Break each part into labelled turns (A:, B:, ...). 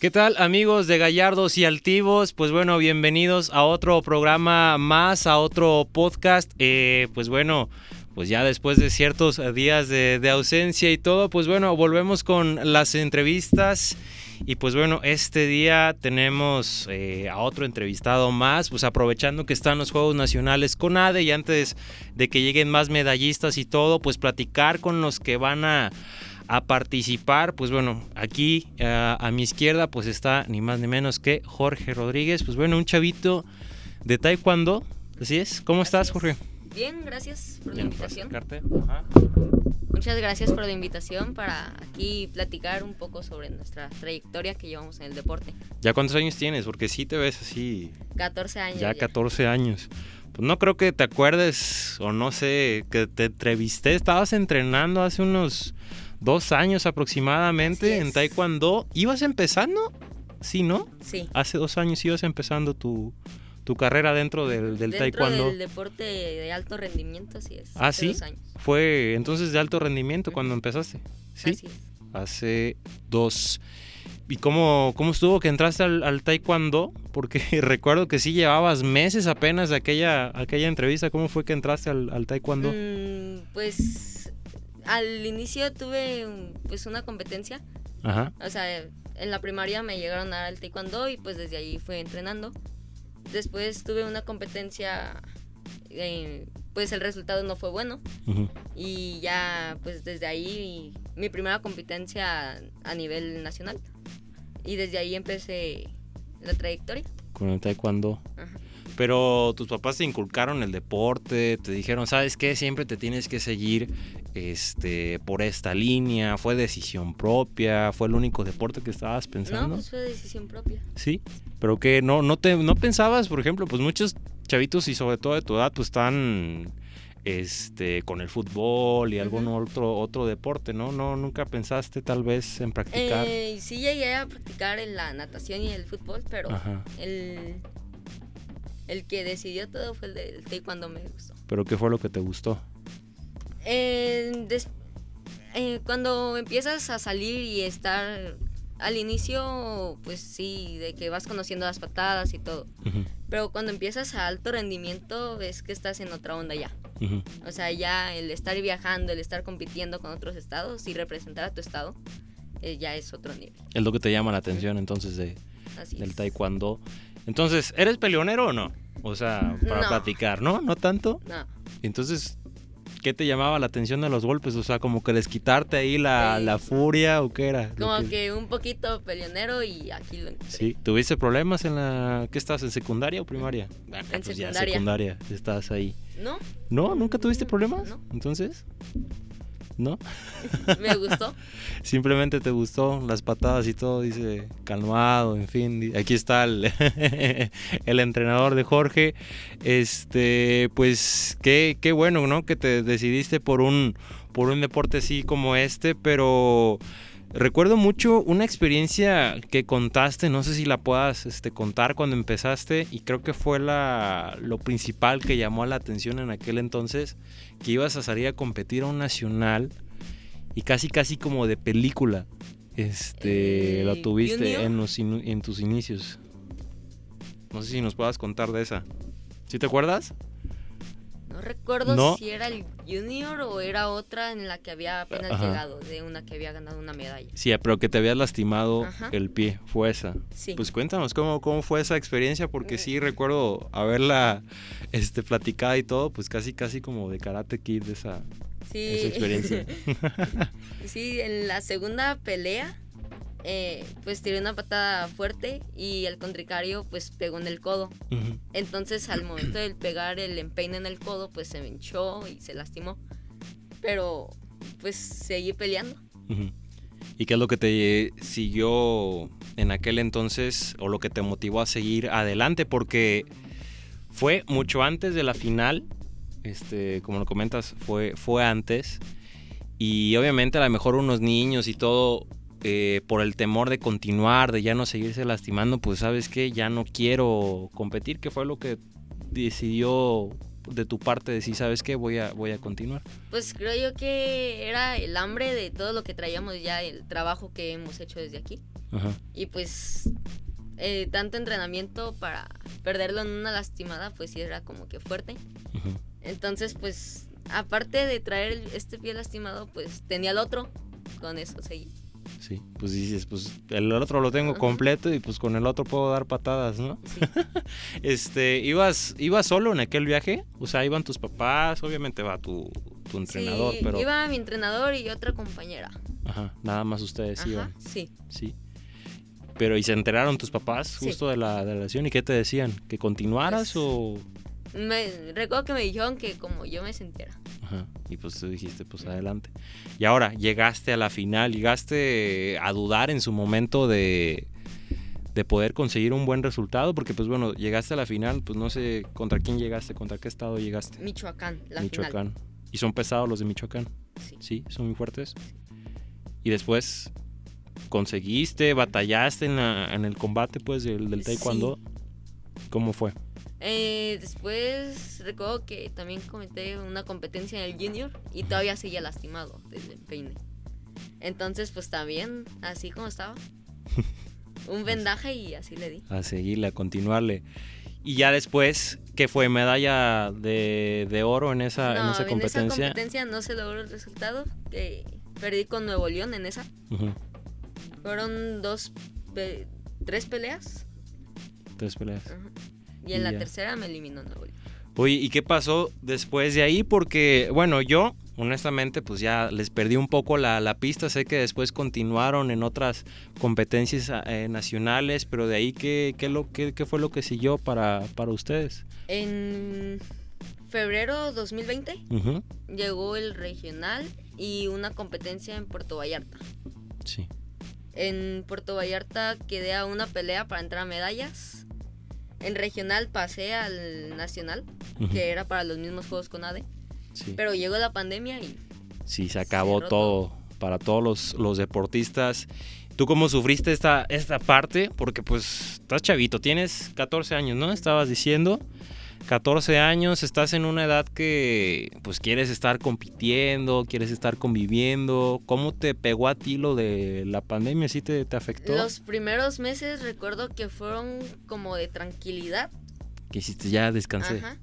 A: ¿Qué tal amigos de Gallardos y Altivos? Pues bueno, bienvenidos a otro programa más, a otro podcast. Eh, pues bueno, pues ya después de ciertos días de, ausencia y todo, pues bueno, volvemos con las entrevistas. Y pues bueno, este día tenemos eh, a otro entrevistado más, pues aprovechando que están los Juegos Nacionales con ADE y antes de que lleguen más medallistas y todo, pues platicar con los que van a a participar. Pues bueno, aquí eh, a, mi izquierda pues está ni más ni menos que Jorge Rodríguez. Pues bueno, un chavito de Taekwondo. Así es. ¿Cómo estás, Jorge?
B: Bien, gracias por la invitación. Muchas gracias por la invitación para aquí platicar un poco sobre nuestra trayectoria que llevamos en el deporte.
A: ¿Ya cuántos años tienes? Porque sí te ves así.
B: 14 años.
A: Ya, ya. 14 años. Pues no creo que te acuerdes o no sé, que te entrevisté. Estabas entrenando hace unos dos años aproximadamente en Taekwondo. ¿Ibas empezando? Sí, ¿no?
B: Sí.
A: Hace dos años ibas empezando tu, tu carrera dentro del, del
B: dentro
A: Taekwondo.
B: del deporte de alto rendimiento, así es.
A: Ah,
B: hace
A: sí.
B: Dos años.
A: Fue entonces de alto rendimiento cuando empezaste. Sí.
B: Así es.
A: Hace dos. ¿Y cómo, cómo estuvo que entraste al, al, taekwondo? Porque recuerdo que sí llevabas meses apenas de aquella, aquella entrevista. ¿Cómo fue que entraste al, al taekwondo?
B: Mm, pues al inicio tuve pues una competencia.
A: Ajá.
B: O sea, en la primaria me llegaron a dar al taekwondo y pues desde ahí fui entrenando. Después tuve una competencia, eh, pues el resultado no fue bueno.
A: Uh -huh.
B: Y ya pues desde ahí mi primera competencia a nivel nacional. Y desde ahí empecé la trayectoria.
A: Con el taekwondo.
B: Ajá.
A: Pero tus papás te inculcaron el deporte, te dijeron, ¿sabes qué? Siempre te tienes que seguir este, por esta línea. ¿Fue decisión propia? ¿Fue el único deporte que estabas pensando?
B: No, pues fue decisión propia.
A: Sí, pero que no, no, te, no pensabas, por ejemplo, pues muchos chavitos y sobre todo de tu edad, pues están este, con el fútbol y algún uh -huh. otro, otro deporte, ¿no? ¿no? ¿Nunca pensaste tal vez en practicar?
B: Eh, sí llegué a practicar en la natación y el fútbol, pero
A: Ajá.
B: el, el que decidió todo fue el del taekwondo me gustó.
A: ¿Pero qué fue lo que te gustó?
B: Eh, des, eh, cuando empiezas a salir y estar al inicio, pues sí, de que vas conociendo las patadas y todo.
A: Uh -huh.
B: Pero cuando empiezas a alto rendimiento, ves que estás en otra onda ya.
A: Uh -huh.
B: O sea, ya el estar viajando, el estar compitiendo con otros estados y representar a tu estado, eh, ya es otro nivel.
A: Es lo que te llama la atención entonces de,
B: Así
A: del
B: es.
A: taekwondo. Entonces, ¿eres peleonero o no? O sea, para
B: No.
A: platicar, ¿no? ¿No tanto?
B: No.
A: Entonces, ¿qué te llamaba la atención de los golpes? O sea, como que desquitarte ahí la,
B: Sí.
A: la furia o qué era?
B: Como que... un poquito peleonero y aquí lo encontré.
A: Sí, ¿tuviste problemas en la... ¿Qué estás, en secundaria o primaria? Ah,
B: En
A: pues ya
B: secundaria.
A: secundaria, estás ahí.
B: ¿No?
A: ¿No? ¿Nunca tuviste problemas?
B: No.
A: Entonces, ¿no?
B: Me gustó.
A: Simplemente te gustó las patadas y todo, dice calmado, en fin. Aquí está el, el entrenador de Jorge. Este, pues qué, qué bueno, ¿no? Que te decidiste por un, por un deporte así como este, pero recuerdo mucho una experiencia que contaste, no sé si la puedas este, contar cuando empezaste, y creo que fue la, lo principal que llamó la atención en aquel entonces, que ibas a salir a competir a un nacional y casi casi como de película. Este,
B: Eh,
A: lo tuviste en tus inicios. No sé si nos puedas contar de esa. ¿Sí te acuerdas?
B: No recuerdo
A: No.
B: si era el Junior o era otra en la que había apenas
A: Ajá.
B: llegado, de una que había ganado una medalla.
A: Sí, pero que te habías lastimado
B: Ajá.
A: el pie, fue esa.
B: Sí.
A: Pues cuéntanos cómo, cómo fue esa experiencia, porque sí recuerdo haberla este, platicada y todo, pues casi casi como de Karate Kid esa,
B: sí.
A: esa experiencia.
B: sí, en la segunda pelea, eh, pues tiré una patada fuerte y el contrincante pues pegó en el codo.
A: Ujú.
B: Entonces al momento de pegar el empeine en el codo, pues se me hinchó y se lastimó. Pero pues seguí peleando.
A: Ujú. ¿Y qué es lo que te siguió en aquel entonces o lo que te motivó a seguir adelante? Porque fue mucho antes de la final este, como lo comentas, fue, fue antes. Y obviamente a lo mejor unos niños y todo, eh, por el temor de continuar, de ya no seguirse lastimando, pues sabes que ya no quiero competir, que fue lo que decidió de tu parte decir, sabes qué, voy a, voy a continuar.
B: Pues creo yo que era el hambre de todo lo que traíamos ya, el trabajo que hemos hecho desde aquí.
A: Ajá.
B: Y pues eh, tanto entrenamiento para perderlo en una lastimada, pues sí era como que fuerte. Entonces, pues, aparte de traer este pie lastimado, pues tenía el otro. Con eso seguí.
A: Sí, pues dices, pues el otro lo tengo completo y pues con el otro puedo dar patadas, ¿no?
B: Sí.
A: Este, ¿ibas, ¿ibas solo en aquel viaje? O sea, iban tus papás, obviamente va tu, tu entrenador,
B: Sí,
A: pero...
B: iba mi entrenador y otra compañera.
A: Ajá, nada más ustedes
B: Ajá,
A: iban,
B: sí.
A: sí. Pero, ¿y se enteraron tus papás
B: Sí.
A: justo de la, de la lesión? ¿Y qué te decían? ¿Que continuaras
B: Pues-
A: o...?
B: Me, recuerdo que me dijeron que como yo me sintiera.
A: Ajá, y pues tú dijiste, pues adelante. Y ahora, llegaste a la final, llegaste a dudar en su momento de, de poder conseguir un buen resultado, porque pues bueno, llegaste a la final, pues no sé contra quién llegaste, contra qué estado llegaste.
B: Michoacán, la
A: Michoacán. Y son pesados los de Michoacán.
B: Sí.
A: sí, son muy fuertes. Y después, ¿conseguiste, batallaste en, la- en el combate pues del, del
B: Sí.
A: taekwondo? ¿Cómo fue?
B: Eh, después recuerdo que también comenté una competencia en el junior y todavía seguía lastimado desde el peine. Entonces, pues también, así como estaba. Un vendaje y así le di.
A: a seguirle, a continuarle. Y ya después, ¿qué fue? ¿Medalla de, de oro en esa, en esa competencia?
B: competencia no se logró el resultado. Que perdí con Nuevo León en esa. Fueron dos, pe- tres peleas.
A: Tres peleas.
B: ajá, Y
A: Y
B: en la
A: ya.
B: tercera me eliminó Nuevo León.
A: Oye, ¿y qué pasó después de ahí? Porque, bueno, yo, honestamente, pues ya les perdí un poco la, la pista. Sé que después continuaron en otras competencias eh, nacionales, pero de ahí, ¿qué, qué, lo, qué, qué fue lo que siguió para, para ustedes?
B: En febrero 2020
A: Ujú,
B: llegó el regional y una competencia en Puerto Vallarta.
A: Sí.
B: En Puerto Vallarta quedé a una pelea para entrar a medallas. En regional pasé al nacional, que era para los mismos juegos con ADE.
A: sí.
B: Pero llegó la pandemia y
A: Sí, se acabó todo para todos los, los deportistas. ¿Tú cómo sufriste esta, esta parte? Porque pues estás chavito, tienes 14 años, ¿no? Estabas diciendo. 14 años, estás en una edad que pues quieres estar compitiendo, quieres estar conviviendo. ¿Cómo te pegó a ti lo de la pandemia? ¿Sí te, te afectó?
B: los primeros meses recuerdo que fueron como de tranquilidad.
A: Que hiciste ya descansé.
B: Ajá.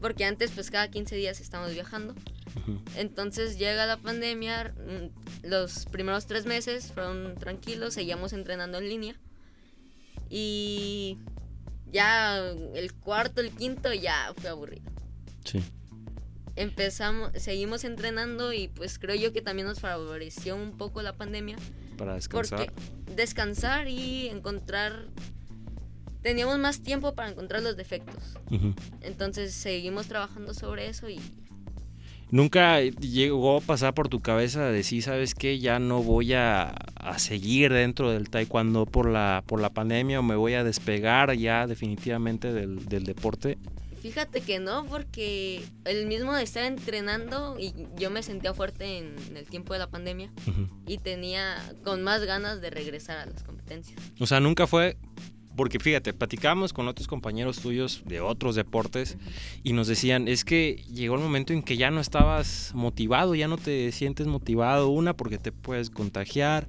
B: Porque antes pues cada 15 días estamos viajando. Entonces llega la pandemia, mm, los primeros tres meses fueron tranquilos, seguíamos entrenando en línea. Y ya el cuarto, el quinto ya fue aburrido.
A: Sí.
B: Empezamos, seguimos entrenando y pues creo yo que también nos favoreció un poco la pandemia.
A: Para descansar.
B: Porque descansar y encontrar... Teníamos más tiempo para encontrar los defectos. Entonces seguimos trabajando sobre eso y
A: ¿Nunca llegó a pasar por tu cabeza de decir, sabes qué, ya no voy a, a seguir dentro del taekwondo por la, por la pandemia o me voy a despegar ya definitivamente del, del deporte?
B: Fíjate que no, porque el mismo de estar entrenando y yo me sentía fuerte en el tiempo de la pandemia y tenía con más ganas de regresar a las competencias.
A: O sea, nunca fue, porque fíjate, platicamos con otros compañeros tuyos de otros deportes y nos decían, es que llegó el momento en que ya no estabas motivado, ya no te sientes motivado, una porque te puedes contagiar,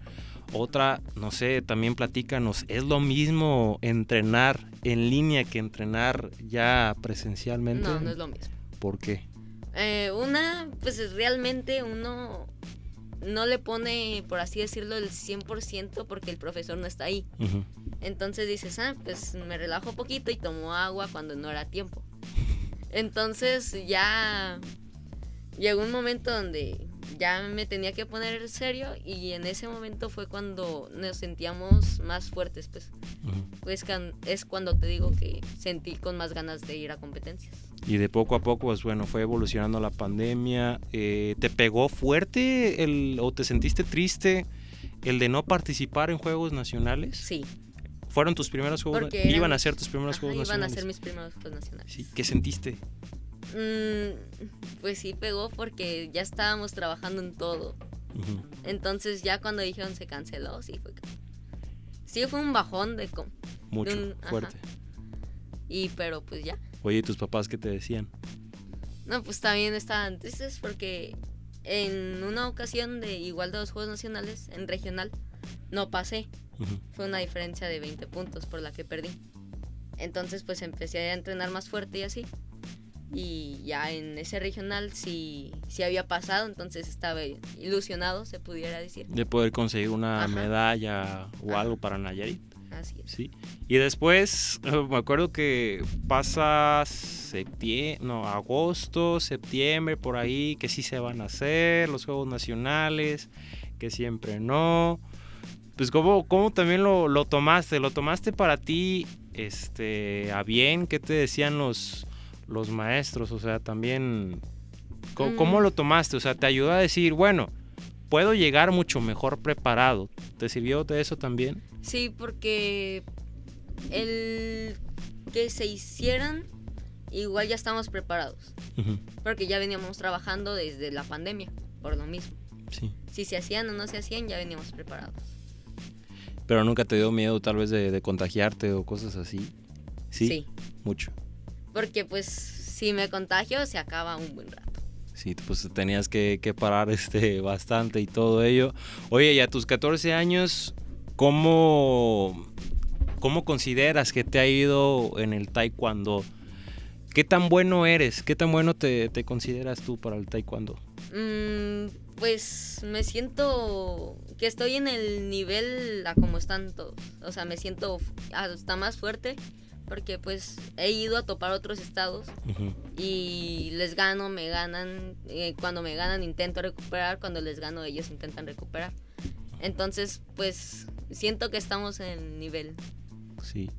A: otra, no sé, también platícanos, ¿es lo mismo entrenar en línea que entrenar ya presencialmente?
B: No, no es lo mismo.
A: ¿Por qué?
B: Eh, una, pues es realmente uno no le pone, por así decirlo, el 100% porque el profesor no está ahí. Entonces dices, ah, pues me relajo poquito y tomo agua cuando no era tiempo. Entonces ya llegó un momento donde ya me tenía que poner serio y en ese momento fue cuando nos sentíamos más fuertes, pues. Pues es cuando te digo que sentí con más ganas de ir a competencias.
A: Y de poco a poco, pues bueno, fue evolucionando la pandemia. Eh, ¿Te pegó fuerte el, o te sentiste triste el de no participar en Juegos Nacionales?
B: Sí,
A: ¿Fueron tus primeros Juegos
B: Porque
A: Iban a ser tus primeros
B: ajá,
A: Juegos
B: iban a
A: Nacionales.
B: ser mis primeros Juegos Nacionales.
A: Sí, ¿Qué sentiste?
B: Mm, pues sí pegó porque ya estábamos trabajando en todo. Entonces ya cuando dijeron se canceló, sí fue. Sí fue un bajón de...
A: Mucho,
B: un- ajá.
A: fuerte.
B: Y pero pues ya.
A: Oye, ¿y tus papás qué te decían?
B: No, pues también estaban tristes porque en una ocasión de igual de los Juegos Nacionales, en regional, no pasé. Fue una diferencia de 20 puntos por la que perdí. Entonces pues empecé a entrenar más fuerte y así. Y ya en ese regional sí, sí había pasado, entonces estaba ilusionado, se pudiera decir.
A: De poder conseguir una
B: Ajá.
A: medalla o
B: Ajá.
A: algo para Nayarit.
B: Así es.
A: Sí. Y después, eh, me acuerdo que pasa septiembre, no, agosto, septiembre, por ahí, que sí se van a hacer los Juegos Nacionales, que siempre no. Pues, ¿cómo, cómo también lo, lo tomaste? ¿Lo tomaste para ti este, a bien? ¿Qué te decían los, los maestros? O sea, también, ¿cómo,
B: Mm.
A: cómo lo tomaste? O sea, te ayudó a decir, bueno, puedo llegar mucho mejor preparado. ¿Te sirvió de eso también?
B: Sí, porque el que se hicieran, igual ya estamos preparados. Porque ya veníamos trabajando desde la pandemia, por lo mismo.
A: Sí.
B: Si se hacían o no se hacían, ya veníamos preparados.
A: Pero nunca te dio miedo tal vez de, de contagiarte o cosas así. Sí.
B: sí.
A: Mucho.
B: Porque pues si me contagio, se acaba un buen rato.
A: Sí, pues tenías que, que parar este bastante y todo ello. Oye, y a tus 14 años, ¿cómo, ¿cómo consideras que te ha ido en el taekwondo? ¿Qué tan bueno eres? ¿Qué tan bueno te, consideras tú para el taekwondo?
B: Mm, pues me siento que estoy en el nivel a como están todos. O sea, me siento hasta más fuerte porque pues he ido a topar otros estados y les gano, me ganan. eh, cuando me ganan intento recuperar, cuando les gano ellos intentan recuperar. Entonces, pues siento que estamos en el nivel.
A: Sí.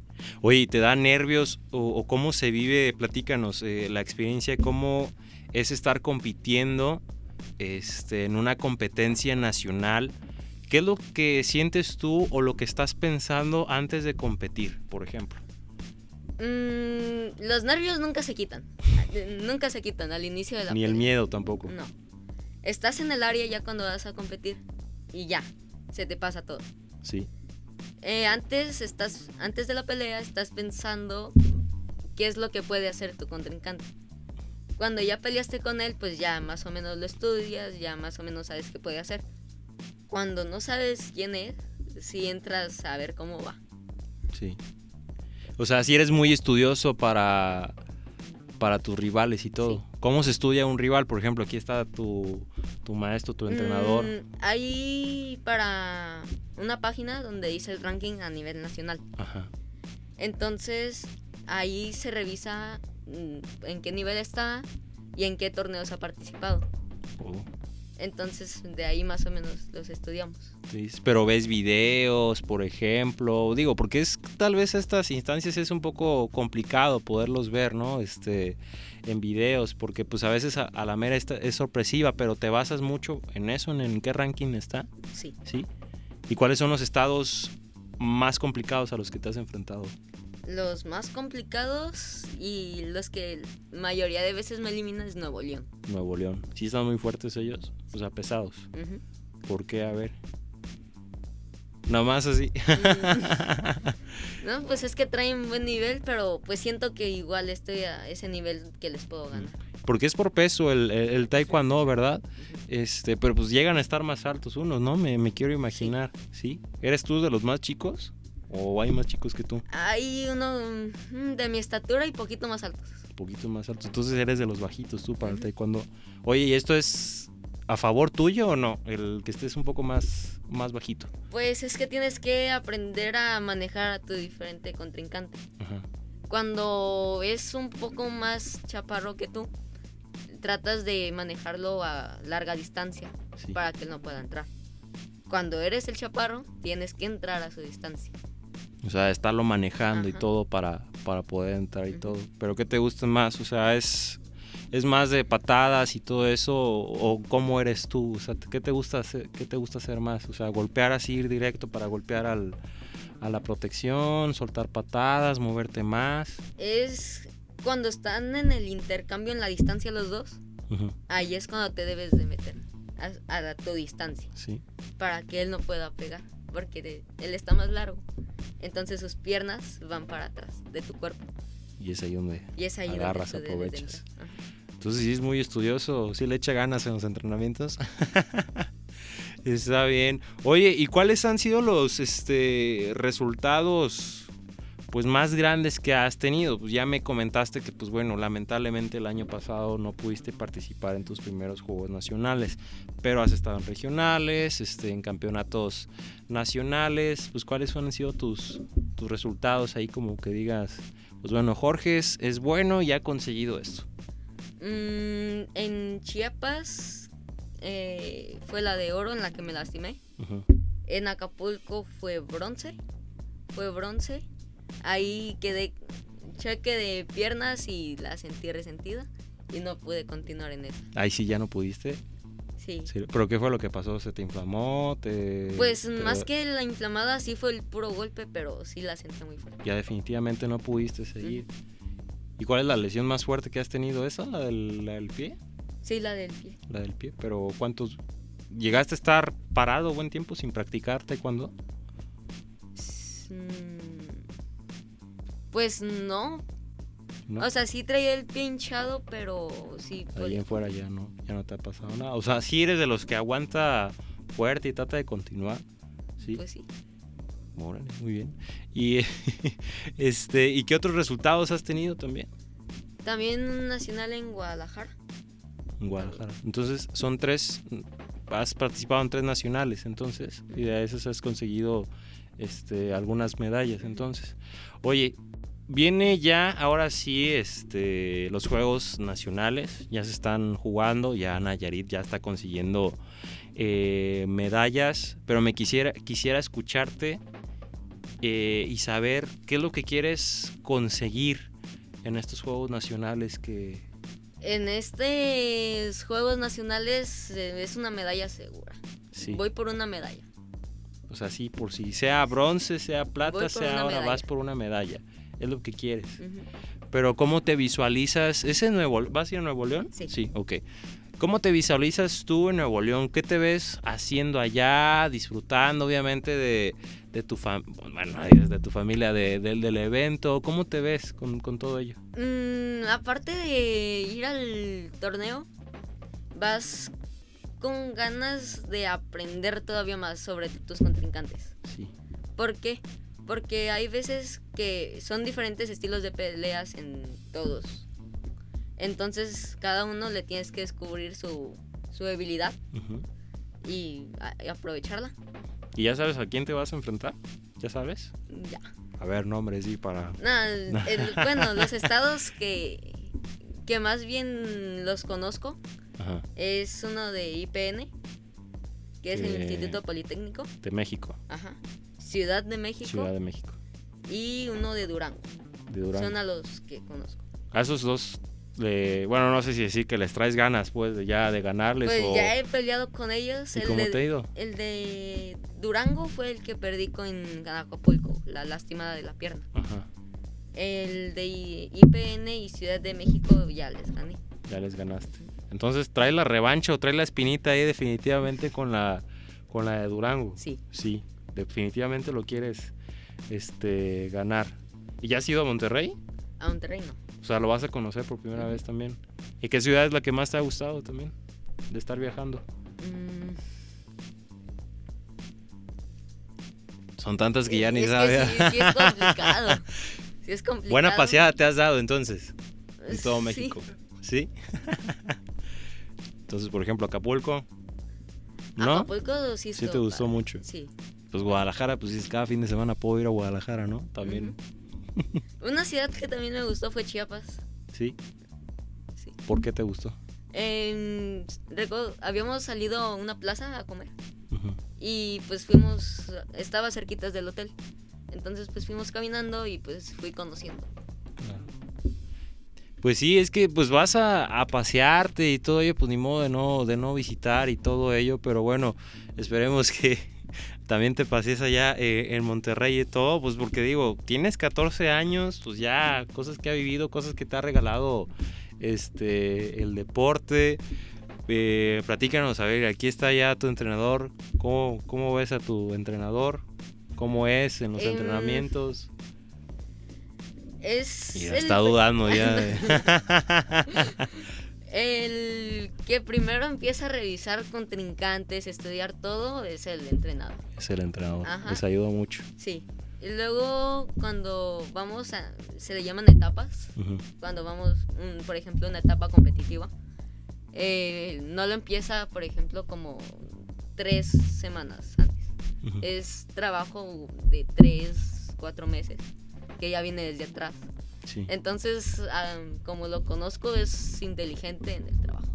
A: Oye, ¿y ¿te da nervios o, o cómo se vive? Platícanos eh, la experiencia, cómo es estar compitiendo este, en una competencia nacional. ¿Qué es lo que sientes tú o lo que estás pensando antes de competir, por ejemplo?
B: Mm, los nervios nunca se quitan. nunca se quitan al inicio de la
A: Ni el miedo tampoco.
B: No. Estás en el área ya cuando vas a competir y ya, se te pasa todo.
A: Sí.
B: Eh, antes estás antes de la pelea estás pensando qué es lo que puede hacer tu contrincante. Cuando ya peleaste con él, pues ya más o menos lo estudias, ya más o menos sabes qué puede hacer. Cuando no sabes quién es, si entras a ver cómo va.
A: Sí. O sea, si eres muy estudioso para, para tus rivales y todo.
B: Sí.
A: ¿Cómo se estudia un rival? Por ejemplo, aquí está tu, tu maestro, tu entrenador.
B: Mm, hay para una página donde dice el ranking a nivel nacional.
A: Ajá.
B: Entonces, ahí se revisa mm, en qué nivel está y en qué torneos ha participado.
A: Oh.
B: Entonces, de ahí más o menos los estudiamos.
A: Sí, Pero ves videos, por ejemplo, digo, porque es tal vez estas instancias es un poco complicado poderlos ver, ¿no? Este, en videos, porque pues a veces a, a la mera esta- es sorpresiva, pero te basas mucho en eso, en, en qué ranking está,
B: Sí.
A: ¿sí? ¿Y cuáles son los estados más complicados a los que te has enfrentado?
B: Los más complicados y los que mayoría de veces me eliminan es Nuevo León.
A: Nuevo León. ¿Sí están muy fuertes ellos? O sea, pesados.
B: Ujú.
A: ¿Por qué? A ver. Nada más así.
B: Mm. no, pues es que traen buen nivel, pero pues siento que igual estoy a ese nivel que les puedo ganar.
A: Porque es por peso el, el, el taekwondo, ¿verdad? Este, pero pues llegan a estar más altos unos, ¿no? Me, me quiero imaginar, ¿sí? ¿Eres tú de los más chicos? ¿O hay más chicos que tú?
B: Hay uno mm, de mi estatura y poquito más altos.
A: Poquito más altos. Entonces eres de los bajitos tú para el taekwondo. Oye, ¿y esto es a favor tuyo o no? El que estés un poco más, más bajito.
B: Pues es que tienes que aprender a manejar a tu diferente contrincante.
A: Ajá.
B: Cuando es un poco más chaparro que tú, tratas de manejarlo a larga distancia
A: Sí.
B: para que él no pueda entrar. Cuando eres el chaparro, tienes que entrar a su distancia.
A: O sea, estarlo manejando y todo para, para poder entrar y todo. Pero ¿qué te gusta más? O sea, ¿es, ¿es más de patadas y todo eso? ¿O, o cómo eres tú? O sea, ¿qué te, gusta hacer, ¿qué te gusta hacer más? O sea, golpear así, ir directo para golpear al, a la protección, soltar patadas, moverte más.
B: Es Cuando están en el intercambio en la distancia los dos, ahí es cuando te debes de meter a, a tu distancia
A: Sí.
B: para que él no pueda pegar, porque de- él está más largo. Entonces sus piernas van para atrás de tu cuerpo
A: Y es ahí donde
B: y es ahí
A: Agarras,
B: donde de
A: aprovechas. Entonces sí es muy estudioso, sí le echa ganas en los entrenamientos. Está bien. Oye, ¿y cuáles han sido los este resultados pues más grandes que has tenido? Pues ya me comentaste que pues bueno, lamentablemente el año pasado no pudiste participar en tus primeros juegos nacionales, pero has estado en regionales, este en campeonatos nacionales, pues cuáles han sido tus tus resultados ahí como que digas, pues bueno, Jorge es, es bueno y ha conseguido esto.
B: Mm, en Chiapas eh, fue la de oro en la que me lastimé. En Acapulco fue bronce. Fue bronce. Ahí quedé cheque de piernas y la sentí resentida. Y no pude continuar en eso.
A: Ahí sí ya no pudiste.
B: Sí.
A: Sí, ¿Pero qué fue lo que pasó? ¿Se te inflamó? ¿Te,
B: Pues
A: te-
B: más que la inflamada sí fue el puro golpe, pero sí la sentí muy fuerte.
A: Ya definitivamente no pudiste seguir. ¿Y cuál es la lesión más fuerte que has tenido? ¿Esa? ¿La del, la del pie?
B: Sí, la del pie.
A: La del pie. ¿Pero cuántos... ¿Llegaste a estar parado buen tiempo sin practicar taekwondo?
B: Mm, Pues no.
A: ¿No?
B: O sea, sí traía el pie hinchado, pero sí.
A: Ahí
B: podía-
A: en fuera ya no, ya no te ha pasado nada. O sea, sí eres de los que aguanta fuerte y trata de continuar. Sí.
B: Pues sí.
A: Órale, muy bien. Y este, ¿y qué otros resultados has tenido también?
B: También un nacional en Guadalajara.
A: En Guadalajara. Entonces, son tres. Has participado en tres nacionales, entonces. Y de esos has conseguido este, algunas medallas, entonces. Oye, viene ya, ahora sí, este, los Juegos Nacionales. Ya se están jugando. Ya Nayarit ya está consiguiendo eh, medallas. Pero me quisiera, quisiera escucharte eh, y saber qué es lo que quieres conseguir en estos Juegos Nacionales que,
B: En estos Juegos Nacionales eh, es una medalla segura.
A: Sí.
B: Voy por una medalla.
A: O sea, sí, por si sea bronce, sea plata, sea ahora vas por una medalla. Es lo que quieres. Pero ¿cómo te visualizas? ¿Es en Nuevo ¿Vas a ir a Nuevo León?
B: Sí.
A: Sí, ok. ¿Cómo te visualizas tú en Nuevo León? ¿Qué te ves haciendo allá? Disfrutando, obviamente, de, de tu fam bueno, de tu familia, de- del- del evento. ¿Cómo te ves con, con todo ello?
B: Mm, aparte de ir al torneo, vas con ganas de aprender todavía más sobre tus contrincantes.
A: Sí.
B: ¿Por qué? Porque hay veces que son diferentes estilos de peleas en todos. Entonces, cada uno le tienes que descubrir su, su debilidad
A: Ujú.
B: y, a- y aprovecharla.
A: ¿Y ya sabes a quién te vas a enfrentar? ¿Ya sabes?
B: Ya.
A: A ver, nombres, sí, para...
B: Nada, el- bueno, los estados que, que más bien los conozco
A: Ajá.
B: es uno de IPN, que es el
A: Que-
B: Instituto Politécnico,
A: De México.
B: ajá, Ciudad de México
A: Ciudad de México.
B: y uno de Durango.
A: De Durango.
B: Son a los que conozco.
A: A esos dos, bueno, no sé si decir que les traes ganas, pues, ya de ganarles
B: Pues
A: o...
B: ya he peleado con ellos.
A: ¿Y
B: el
A: cómo
B: de,
A: te ha ido?
B: El de Durango fue el que perdí con Acapulco, la lastimada de la pierna.
A: Ajá,
B: El de IPN y Ciudad de México ya les gané.
A: ya les ganaste. Entonces, trae la revancha o trae la espinita ahí definitivamente con la, con la de Durango.
B: Sí.
A: Sí, definitivamente lo quieres este, ganar. ¿Y ya has ido a Monterrey?
B: A Monterrey no.
A: O sea, lo vas a conocer por primera vez también. ¿Y qué ciudad es la que más te ha gustado también? De estar viajando.
B: Mm,
A: Son tantas que ya ni sabes.
B: sí, sí es complicado. Sí es complicado.
A: Buena paseada te has dado entonces. En todo. México. ¿Sí? Entonces, por ejemplo, Acapulco. ¿No?
B: Acapulco sí
A: Sí te gustó
B: padre.
A: mucho.
B: Sí.
A: Pues Guadalajara, pues cada fin de semana puedo ir a Guadalajara, ¿no? También.
B: Una ciudad que también me gustó fue Chiapas.
A: ¿Sí?
B: Sí.
A: ¿Por qué te gustó?
B: Recuerdo- habíamos salido a una plaza a comer y pues fuimos, estaba cerquitas del hotel. Entonces pues fuimos caminando y pues fui conociendo.
A: Claro. Pues sí, es que pues vas a, a pasearte y todo ello, pues ni modo de no, de no visitar y todo ello, pero bueno, esperemos que también te pases allá eh, en Monterrey y todo, pues porque digo, tienes 14 años, pues ya cosas que ha vivido, cosas que te ha regalado este el deporte. Eh, platícanos, a ver, aquí está ya tu entrenador. ¿Cómo, cómo ves a tu entrenador? ¿Cómo es en los entrenamientos?
B: Es
A: Mira,
B: el-
A: está dudando ya.
B: El que primero empieza a revisar contrincantes, estudiar todo, es el entrenador.
A: es el entrenador.
B: Ajá.
A: Les ayuda mucho.
B: Sí. Y luego cuando vamos a... Se le llaman etapas. Cuando vamos, un- por ejemplo, una etapa competitiva. eh, no lo empieza, por ejemplo, como tres semanas antes. Es trabajo de tres, cuatro meses, que ya viene desde atrás.
A: Sí,
B: Entonces, ah, como lo conozco, es inteligente en el trabajo,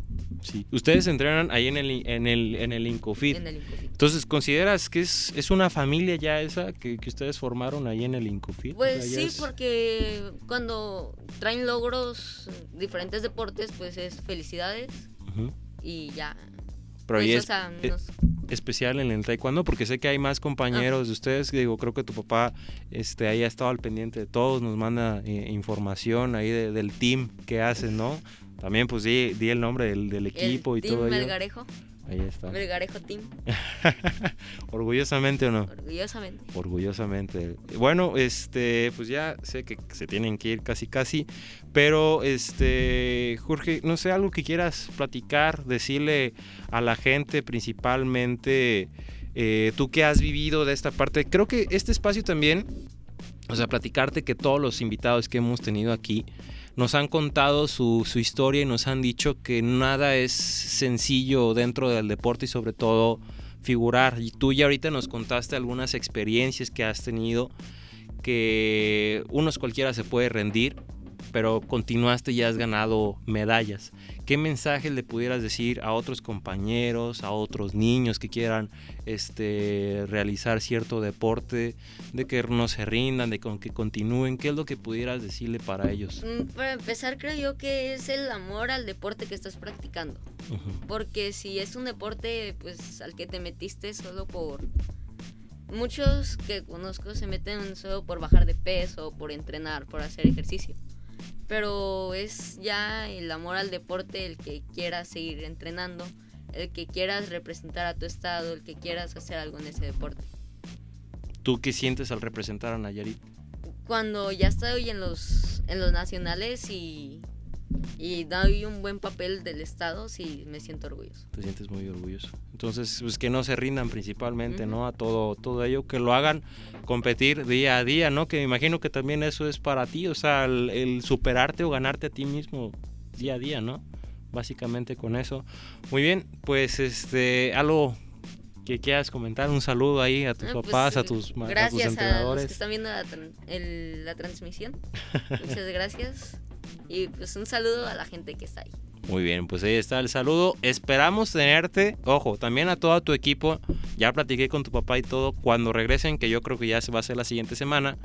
A: sí. Ustedes entrenan ahí en el, en el, en el Incofit.
B: en el Incofit.
A: Entonces, ¿consideras que es, es una familia ya esa que, que ustedes formaron ahí en el Incofit?
B: Pues
A: O sea,
B: sí,
A: es-
B: porque cuando traen logros diferentes deportes, pues es felicidades
A: Ujú.
B: y ya.
A: Pero
B: Pues,
A: ahí
B: o
A: es
B: sea,
A: eh,
B: nos-
A: especial en el taekwondo porque sé que hay más compañeros de ustedes. Digo, creo que tu papá este, ahí ha estado al pendiente de todos, nos manda eh, información ahí de- del team que hacen, ¿no? También pues di, di el nombre del, del equipo
B: el
A: y
B: team
A: todo ello. Ahí está.
B: Melgarejo Team,
A: Orgullosamente o no.
B: orgullosamente.
A: Orgullosamente. Bueno, este, pues ya sé que se tienen que ir casi casi, pero este, Jorge, no sé, algo que quieras platicar, decirle a la gente principalmente, eh, tú que has vivido de esta parte. Creo que este espacio también, o sea, platicarte que todos los invitados que hemos tenido aquí nos han contado su, su historia y nos han dicho que nada es sencillo dentro del deporte y sobre todo figurar. Y tú ya ahorita nos contaste algunas experiencias que has tenido que unos cualquiera se puede rendir, pero continuaste y has ganado medallas. ¿Qué mensaje le pudieras decir a otros compañeros, a otros niños que quieran este, realizar cierto deporte, de que no se rindan, de con- que continúen? ¿Qué es lo que pudieras decirle para ellos?
B: Mm, Para empezar, creo yo que es el amor al deporte que estás practicando. Porque si es un deporte pues al que te metiste solo por... Muchos que conozco se meten solo por bajar de peso, por entrenar, por hacer ejercicio. Pero es ya el amor al deporte el que quieras seguir entrenando, el que quieras representar a tu estado, el que quieras hacer algo en ese deporte.
A: ¿Tú qué sientes al representar a Nayarit?
B: Cuando ya estoy en los, en los nacionales y, y doy un buen papel del estado, sí me siento orgulloso.
A: te sientes muy orgulloso. Entonces, pues que no se rindan principalmente,
B: Ujú.
A: ¿no? A todo, todo ello, que lo hagan competir día a día, ¿no? Que me imagino que también eso es para ti, o sea, el, el superarte o ganarte a ti mismo día a día, ¿no? Básicamente con eso. Muy bien, pues este, algo que quieras comentar, un saludo ahí a tus
B: Ah, pues,
A: papás, a tus, ma- a tus
B: gracias a, los
A: entrenadores.
B: que están viendo la, el- la transmisión. Muchas gracias. Y pues un saludo a la gente que está ahí.
A: Muy bien, pues ahí está el saludo. Esperamos tenerte, ojo, también a todo tu equipo. Ya platiqué con tu papá y todo. Cuando regresen, que yo creo que ya se va a hacer la siguiente semana,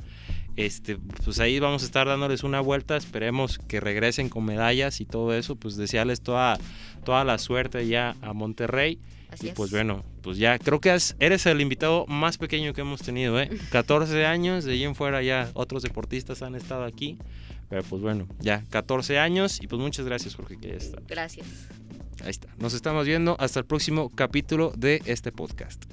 A: este, pues ahí vamos a estar dándoles una vuelta. Esperemos que regresen con medallas y todo eso. Pues desearles toda, toda la suerte ya a Monterrey.
B: Así
A: y
B: es.
A: pues bueno, pues ya creo que eres el invitado más pequeño que hemos tenido, ¿eh? 14 años, de ahí en fuera ya otros deportistas han estado aquí. Pero pues bueno, ya 14 años y pues muchas gracias Jorge que ya está.
B: Gracias.
A: Ahí está. Nos estamos viendo hasta el próximo capítulo de este podcast.